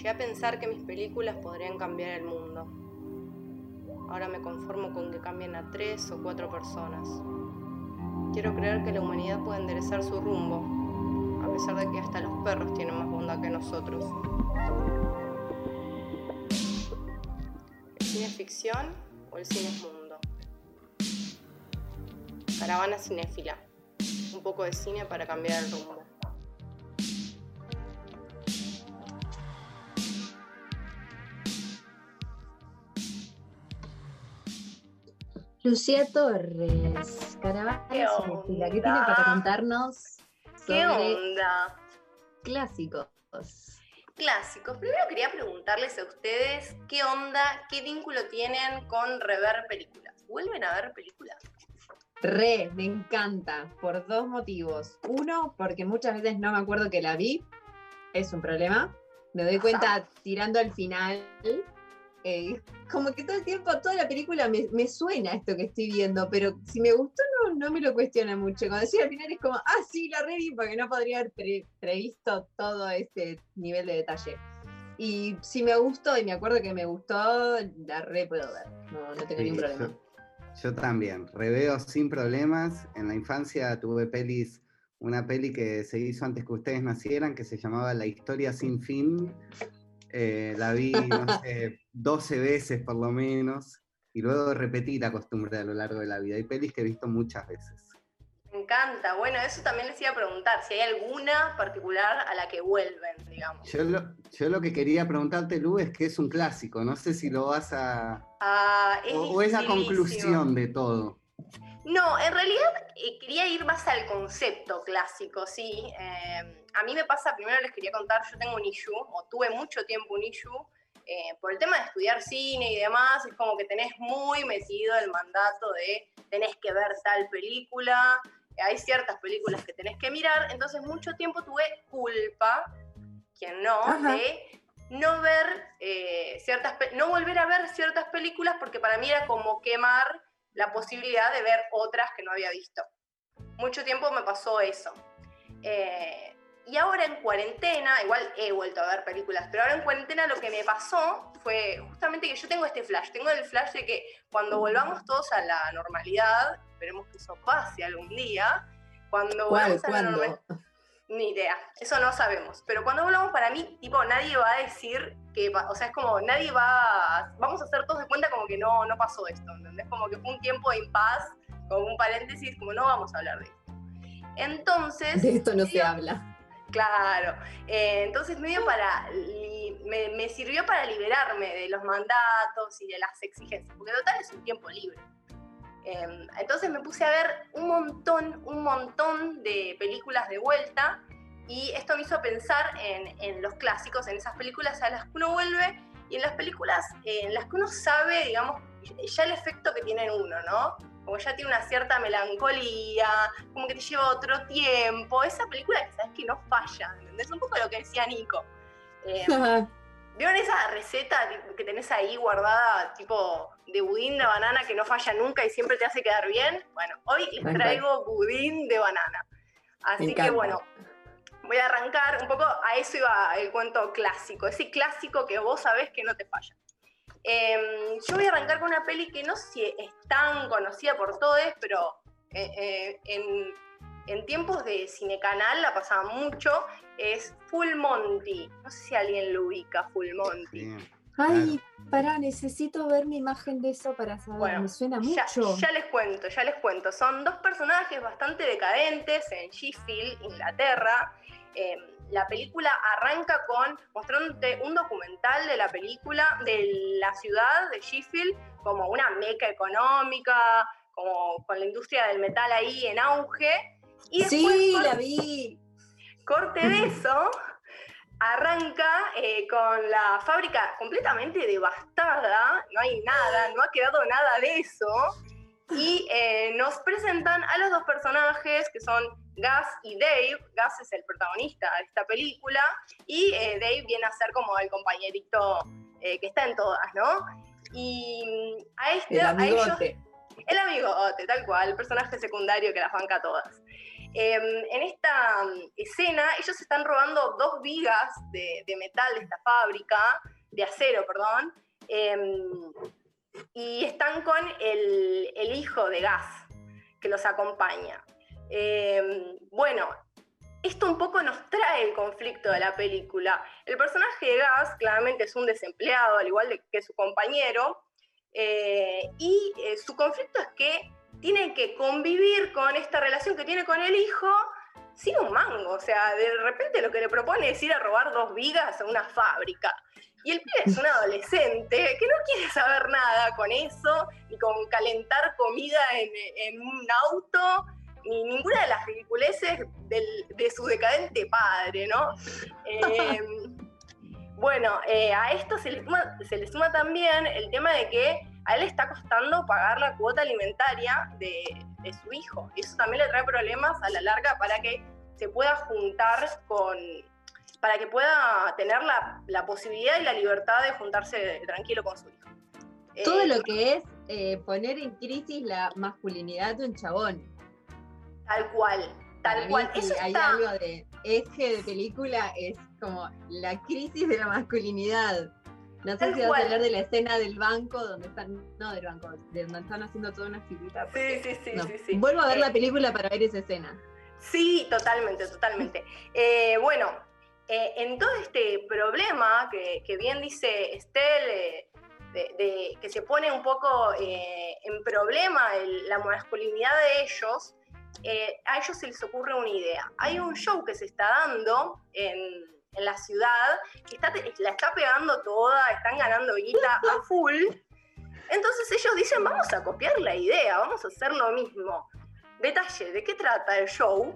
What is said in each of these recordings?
Llegué a pensar que mis películas podrían cambiar el mundo. Ahora me conformo con que cambien a tres o cuatro personas. Quiero creer que la humanidad puede enderezar su rumbo, a pesar de que hasta los perros tienen más bondad que nosotros. ¿El cine es ficción o el cine es mundo? Caravana cinéfila. Un poco de cine para cambiar el rumbo. Lucía Torres, Caravana ¿Qué ¿qué tiene para contarnos ¿Qué sobre onda? clásicos? Clásicos. Primero quería preguntarles a ustedes qué onda, qué vínculo tienen con rever películas. ¿Vuelven a ver películas? Re, me encanta, por dos motivos. Uno, porque muchas veces no me acuerdo que la vi, es un problema. Me doy cuenta tirando al final. Eh, como que todo el tiempo, toda la película me, me suena esto que estoy viendo, pero si me gustó no, no me lo cuestiona mucho. Cuando decía al final es como, ah, sí, la reví, porque no podría haber pre- previsto todo este nivel de detalle. Y si me gustó y me acuerdo que me gustó, la re puedo ver. No, no tengo Sí, ningún problema. Yo, yo también, reveo sin problemas. En la infancia tuve pelis, una peli que se hizo antes que ustedes nacieran, que se llamaba La historia sin fin. Eh, la vi, no sé, 12 veces por lo menos, y luego repetí la costumbre a lo largo de la vida. Hay pelis que he visto muchas veces. Me encanta. Bueno, eso también les iba a preguntar, si hay alguna particular a la que vuelven, digamos. Yo lo, yo lo que quería preguntarte, Lu, es que es un clásico. No sé si lo vas a. Ah, es o, o es la conclusión de todo. No, en realidad eh, quería ir más al concepto clásico, sí. Eh, a mí me pasa, primero les quería contar, yo tengo un issue, o tuve mucho tiempo un issue, eh, por el tema de estudiar cine y demás, es como que tenés muy metido el mandato de tenés que ver tal película, hay ciertas películas que tenés que mirar, entonces mucho tiempo tuve culpa, quien no, Ajá. de no ver eh, ciertas, no volver a ver ciertas películas porque para mí era como quemar la posibilidad de ver otras que no había visto. Mucho tiempo me pasó eso. Eh, y ahora en cuarentena, igual he vuelto a ver películas, pero ahora en cuarentena lo que me pasó fue justamente que yo tengo este flash, tengo el flash de que cuando volvamos todos a la normalidad, esperemos que eso pase algún día, cuando volvamos a la normalidad, ni idea, eso no sabemos. Pero cuando volvamos para mí, tipo, nadie va a decir que, o sea, es como, nadie va, a- vamos a hacer todos de cuenta como que no, no pasó esto, ¿entendés? Como que fue un tiempo de impas, como un paréntesis, como no vamos a hablar de esto. Entonces... De esto no se habla. Claro, eh, entonces medio para, li- me, me sirvió para liberarme de los mandatos y de las exigencias, porque total es un tiempo libre. Eh, entonces me puse a ver un montón, un montón de películas de vuelta y esto me hizo pensar en, en los clásicos, en esas películas a las que uno vuelve y en las películas eh, en las que uno sabe, digamos, ya el efecto que tiene en uno, ¿no? Como ya tiene una cierta melancolía, como que te lleva otro tiempo. Esa película que sabes que no falla, ¿entendés? Un poco lo que decía Nico. Eh, ¿Vieron esa receta que tenés ahí guardada, tipo de budín de banana que no falla nunca y siempre te hace quedar bien? Bueno, hoy les traigo budín de banana. Así que bueno, voy a arrancar un poco, a eso iba el cuento clásico, ese clásico que vos sabés que no te falla. Eh, yo voy a arrancar con una peli que no sé si es tan conocida por todos, pero eh, eh, en, en tiempos de Cinecanal la pasaba mucho, es Full Monty. No sé si alguien lo ubica, Full Monty. Sí. Ay, pará, necesito ver mi imagen de eso para saber. Bueno, me suena Ya, mucho. ya les cuento, ya les cuento. Son dos personajes bastante decadentes en Sheffield, Inglaterra. Eh, la película arranca con mostrándote un documental de la película, de la ciudad de Sheffield, como una meca económica, como con la industria del metal ahí en auge. Y después, sí, la vi. corte de eso, arranca eh, con la fábrica completamente devastada, no hay nada, no ha quedado nada de eso, y eh, nos presentan a los dos personajes que son Gus y Dave. Gus es el protagonista de esta película, y eh, Dave viene a ser como el compañerito que está en todas, ¿no? Y mm, a, este, El a ellos amigote. El amigote, tal cual, el personaje secundario que las banca todas. Em, en esta mm, escena, ellos están robando dos vigas de, metal de esta fábrica, de acero, perdón, em, y están con el, el, hijo de Gas, que los acompaña. Em, bueno, esto un poco nos trae el conflicto de la película. El personaje de Gas claramente es un desempleado, al igual que su compañero, eh, y eh, su conflicto es que tiene que convivir con esta relación que tiene con el hijo sin un mango. O sea, de repente lo que le propone es ir a robar dos vigas a una fábrica. Y el pibe es un adolescente que no quiere saber nada con eso, ni con calentar comida en, un auto, ni ninguna de las ridiculeces de su decadente padre, ¿no? Em, bueno, eh, a esto se le, suma, también el tema de que a él le está costando pagar la cuota alimentaria de, su hijo. Y eso también le trae problemas a la larga para que se pueda juntar con, para que pueda tener la, posibilidad y la libertad de juntarse tranquilo con su hijo. Todo lo eh, que es eh, poner en crisis la masculinidad de un chabón. Tal cual, tal cual. eso hay algo de eje de película es como la crisis de la masculinidad. No sé si vas a hablar de la escena del banco donde están, no del banco, de donde están haciendo toda una figurita. Sí, sí, sí, sí, Vuelvo a ver la eh, película para ver esa escena. Sí, totalmente, totalmente. Eh, bueno, eh, en todo este problema que, bien dice Estel, de, que se pone un poco en problema la masculinidad de ellos, eh, a ellos se les ocurre una idea. Hay un show que se está dando en, la ciudad, que está, la está pegando toda, están ganando guita a full. Entonces ellos dicen, vamos a copiar la idea, vamos a hacer lo mismo. Detalle, ¿de qué trata el show?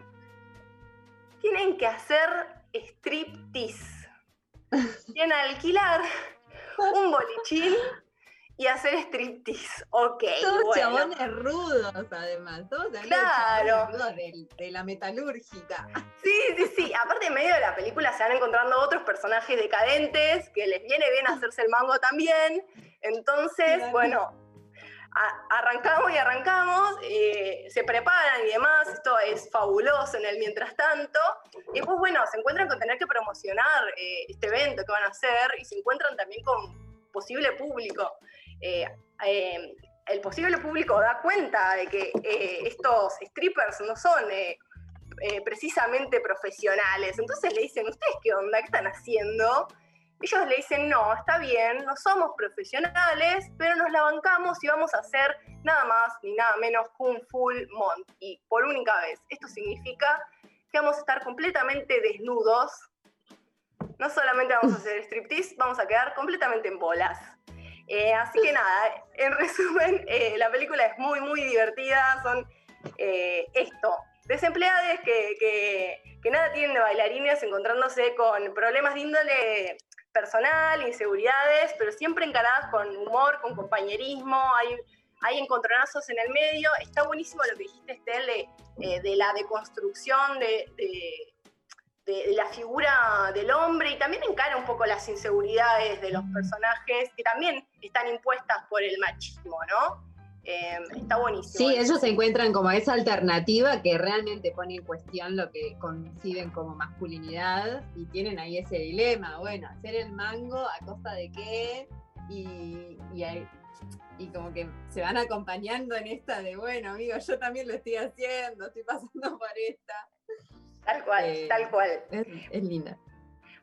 Tienen que hacer striptease. Tienen que alquilar un bolichín y hacer striptease. Ok. Todos chabones rudos, además. Todos claro. rudos de, la metalúrgica. Sí, sí, sí. Aparte, en medio de la película se van encontrando otros personajes decadentes que les viene bien hacerse el mango también. Entonces, bueno. arrancamos y arrancamos, eh, se preparan y demás, esto es fabuloso en el mientras tanto, y pues bueno, se encuentran con tener que promocionar eh, este evento que van a hacer y se encuentran también con posible público. Eh, eh, el posible público da cuenta de que eh, estos strippers no son precisamente profesionales. Entonces le dicen, ¿ustedes qué onda? ¿Qué están haciendo? Ellos le dicen, no, está bien, no somos profesionales, pero nos la bancamos y vamos a hacer nada más ni nada menos que un full mont. Y por única vez, esto significa que vamos a estar completamente desnudos. No solamente vamos a hacer striptease, vamos a quedar completamente en bolas. Eh, así que nada, en resumen, eh, la película es muy, muy divertida. Son eh, esto, desempleadas que, que, nada tienen de bailarines encontrándose con problemas de índole personal, inseguridades, pero siempre encaradas con humor, con compañerismo. Hay, hay encontronazos en el medio. Está buenísimo lo que dijiste, Estel, de, de la deconstrucción de de, la figura del hombre y también encara un poco las inseguridades de los personajes que también están impuestas por el machismo, ¿no? Eh, está buenísimo. Sí, ellos se encuentran como esa alternativa que realmente pone en cuestión lo que conciben como masculinidad y tienen ahí ese dilema, bueno, hacer el mango a costa de qué y, y como que se van acompañando en esta de, bueno, amigo, yo también lo estoy haciendo, estoy pasando por esta. Tal cual, eh, tal cual. Es, linda.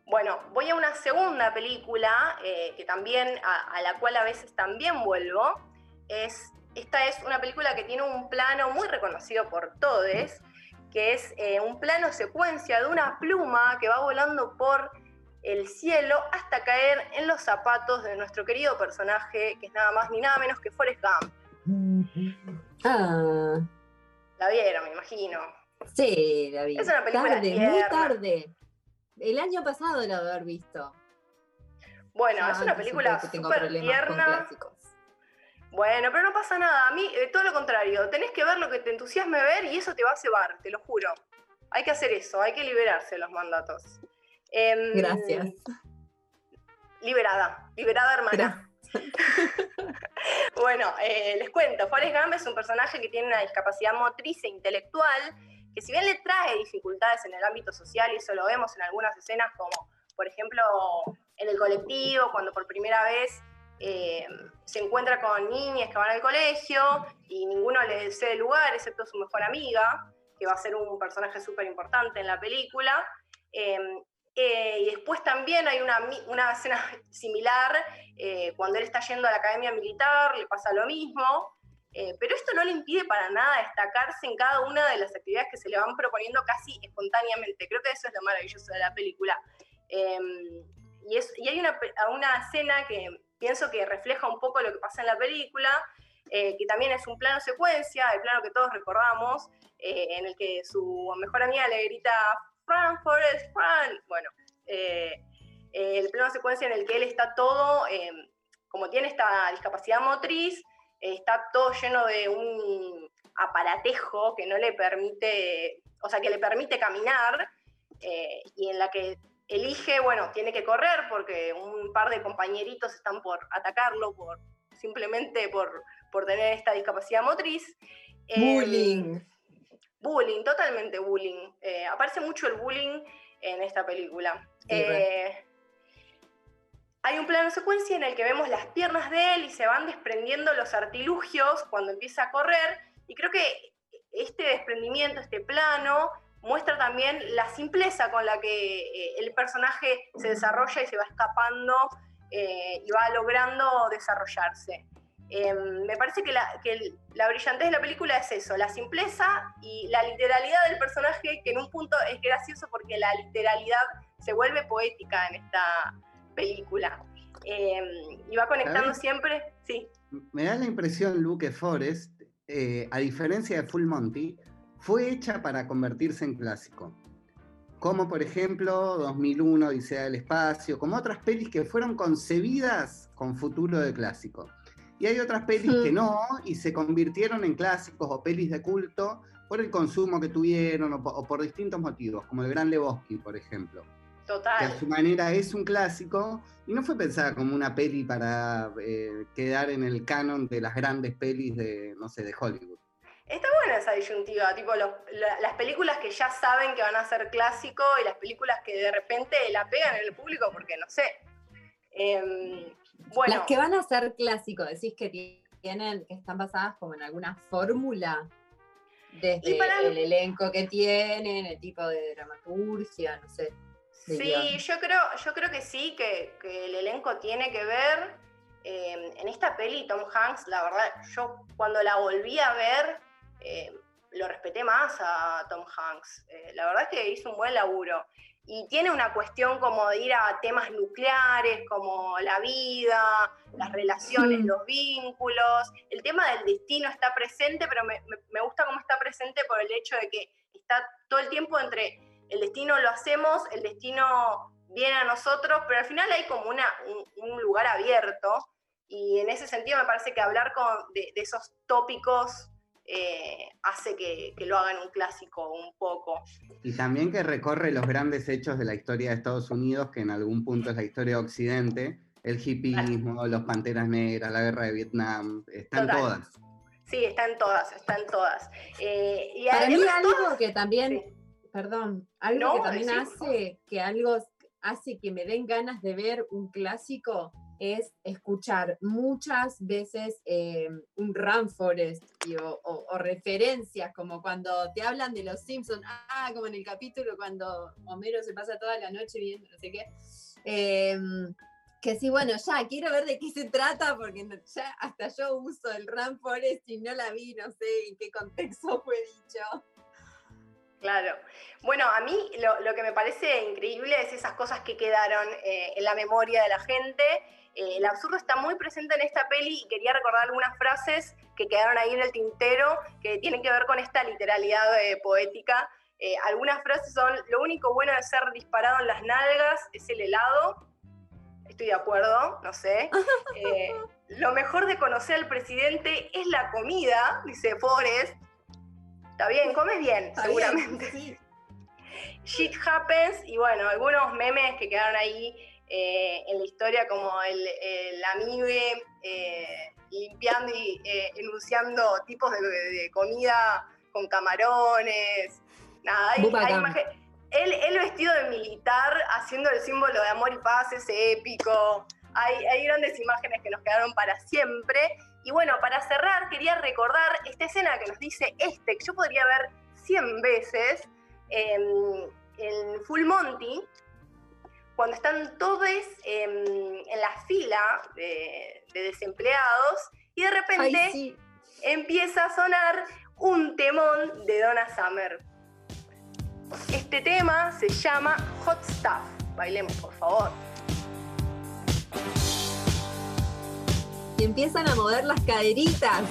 Bueno, voy a una segunda película eh, que también, a, la cual a veces también vuelvo. Es, esta es una película que tiene un plano muy reconocido por todos, que es eh, un plano secuencia de una pluma que va volando por el cielo hasta caer en los zapatos de nuestro querido personaje, que es nada más ni nada menos que Forrest Gump. Ah. La vieron, me imagino. Sí, la vi. Es una película tarde, muy tarde. El año pasado la haber visto. Bueno, es una película súper tierna. Bueno, pero no pasa nada. A mí, eh, todo lo contrario. Tenés que ver lo que te entusiasme ver y eso te va a cebar, te lo juro. Hay que hacer eso, hay que liberarse los mandatos. Em, Gracias. Liberada, liberada hermana. bueno, eh, les cuento, Forrest Gump es un personaje que tiene una discapacidad motriz e intelectual que si bien le trae dificultades en el ámbito social, y eso lo vemos en algunas escenas como, por ejemplo, en el colectivo, cuando por primera vez eh, se encuentra con niñas que van al colegio y ninguno le cede lugar, excepto su mejor amiga, que va a ser un personaje súper importante en la película. Em, eh, y después también hay una, una escena similar eh, cuando él está yendo a la academia militar, le pasa lo mismo. Pero esto no le impide para nada destacarse en cada una de las actividades que se le van proponiendo casi espontáneamente. Creo que eso es lo maravilloso de la película. Em, y, es, y, hay una, una escena que pienso que refleja un poco lo que pasa en la película, eh, que también es un plano secuencia, el plano que todos recordamos, eh, en el que su mejor amiga le grita, Fran, Forrest, Fran. Bueno, eh, el plano secuencia en el que él está todo, como tiene esta discapacidad motriz, está todo lleno de un aparatejo que no le permite, o sea, que le permite caminar, y en la que elige, bueno, tiene que correr porque un par de compañeritos están por atacarlo, por simplemente por, por tener esta discapacidad motriz. Em, bullying. bullying, totalmente bullying. Eh, aparece mucho el bullying en esta película. Eh, hay un plano secuencia en el que vemos las piernas de él y se van desprendiendo los artilugios cuando empieza a correr. Y creo que este desprendimiento, este plano, muestra también la simpleza con la que eh, el personaje se desarrolla y se va escapando eh, y va logrando desarrollarse. Em, me parece que, la, brillantez de la película es eso, la simpleza y la literalidad del personaje, que en un punto es gracioso porque la literalidad se vuelve poética en esta película. Em, y va conectando siempre, sí. Me da la impresión, Luke Forrest, eh, a diferencia de Full Monty, fue hecha para convertirse en clásico. Como por ejemplo 2001, Odisea del Espacio, como otras pelis que fueron concebidas con futuro de clásico. Y hay otras pelis que no, y se convirtieron en clásicos o pelis de culto por el consumo que tuvieron o por, distintos motivos, como el Gran Lebowski, por ejemplo. Total. Que a su manera es un clásico y no fue pensada como una peli para eh, quedar en el canon de las grandes pelis de, no sé, de Hollywood. Está buena esa disyuntiva, tipo las películas que ya saben que van a ser clásico y las películas que de repente la pegan en el público porque no sé. Em, bueno. Las que van a ser clásico, decís que tienen, que están basadas como en alguna fórmula, desde el elenco que tienen, el tipo de dramaturgia, no sé. Sí, yo creo, yo creo que sí, que, el elenco tiene que ver. Em, en esta peli, Tom Hanks, la verdad, yo cuando la volví a ver, eh, lo respeté más a Tom Hanks. Eh, la verdad es que hizo un buen laburo. Y tiene una cuestión como de ir a temas nucleares, como la vida, las relaciones, mm. los vínculos. El tema del destino está presente, pero me, gusta cómo está presente por el hecho de que está todo el tiempo entre el destino lo hacemos, el destino viene a nosotros, pero al final hay como una, un, lugar abierto. Y en ese sentido me parece que hablar con, de esos tópicos eh, hace que, lo hagan un clásico un poco. Y también que recorre los grandes hechos de la historia de Estados Unidos, que en algún punto es la historia de Occidente, el hipismo, los panteras negras, la guerra de Vietnam, están todas. Sí, están todas, están todas. Eh, y Para mí algo que también, perdón, algo que también hace que algo hace que me den ganas de ver un clásico es escuchar muchas veces eh, un Run Forest o, referencias, como cuando te hablan de los Simpsons, ah, como en el capítulo cuando Homero se pasa toda la noche viendo no sé qué. Em, que sí, bueno, ya quiero ver de qué se trata, porque ya hasta yo uso el Run Forest y no la vi, no sé en qué contexto fue dicho. Claro. Bueno, a mí lo, que me parece increíble es esas cosas que quedaron eh, en la memoria de la gente eh, el absurdo está muy presente en esta peli y quería recordar algunas frases que quedaron ahí en el tintero que tienen que ver con esta literalidad eh, poética. Algunas frases son, lo único bueno de ser disparado en las nalgas es el helado. Estoy de acuerdo, no sé. lo mejor de conocer al presidente es la comida, dice Forrest. Está bien, comes bien, seguramente. Shit happens, y bueno, algunos memes que quedaron ahí eh, en la historia como el, el amibe eh, limpiando y eh, enunciando tipos de, comida con camarones. Nada, hay, hay imagen- él, él vestido de militar haciendo el símbolo de amor y paz, ese épico. Hay, hay grandes imágenes que nos quedaron para siempre. Y bueno, para cerrar, quería recordar esta escena que nos dice este, que yo podría ver 100 veces en, en Full Monty, cuando están todos en, en la fila de, de desempleados y de repente Ay, sí. empieza a sonar un temón de Donna Summer. Este tema se llama Hot Stuff. Bailemos, por favor. Y empiezan a mover las caderitas.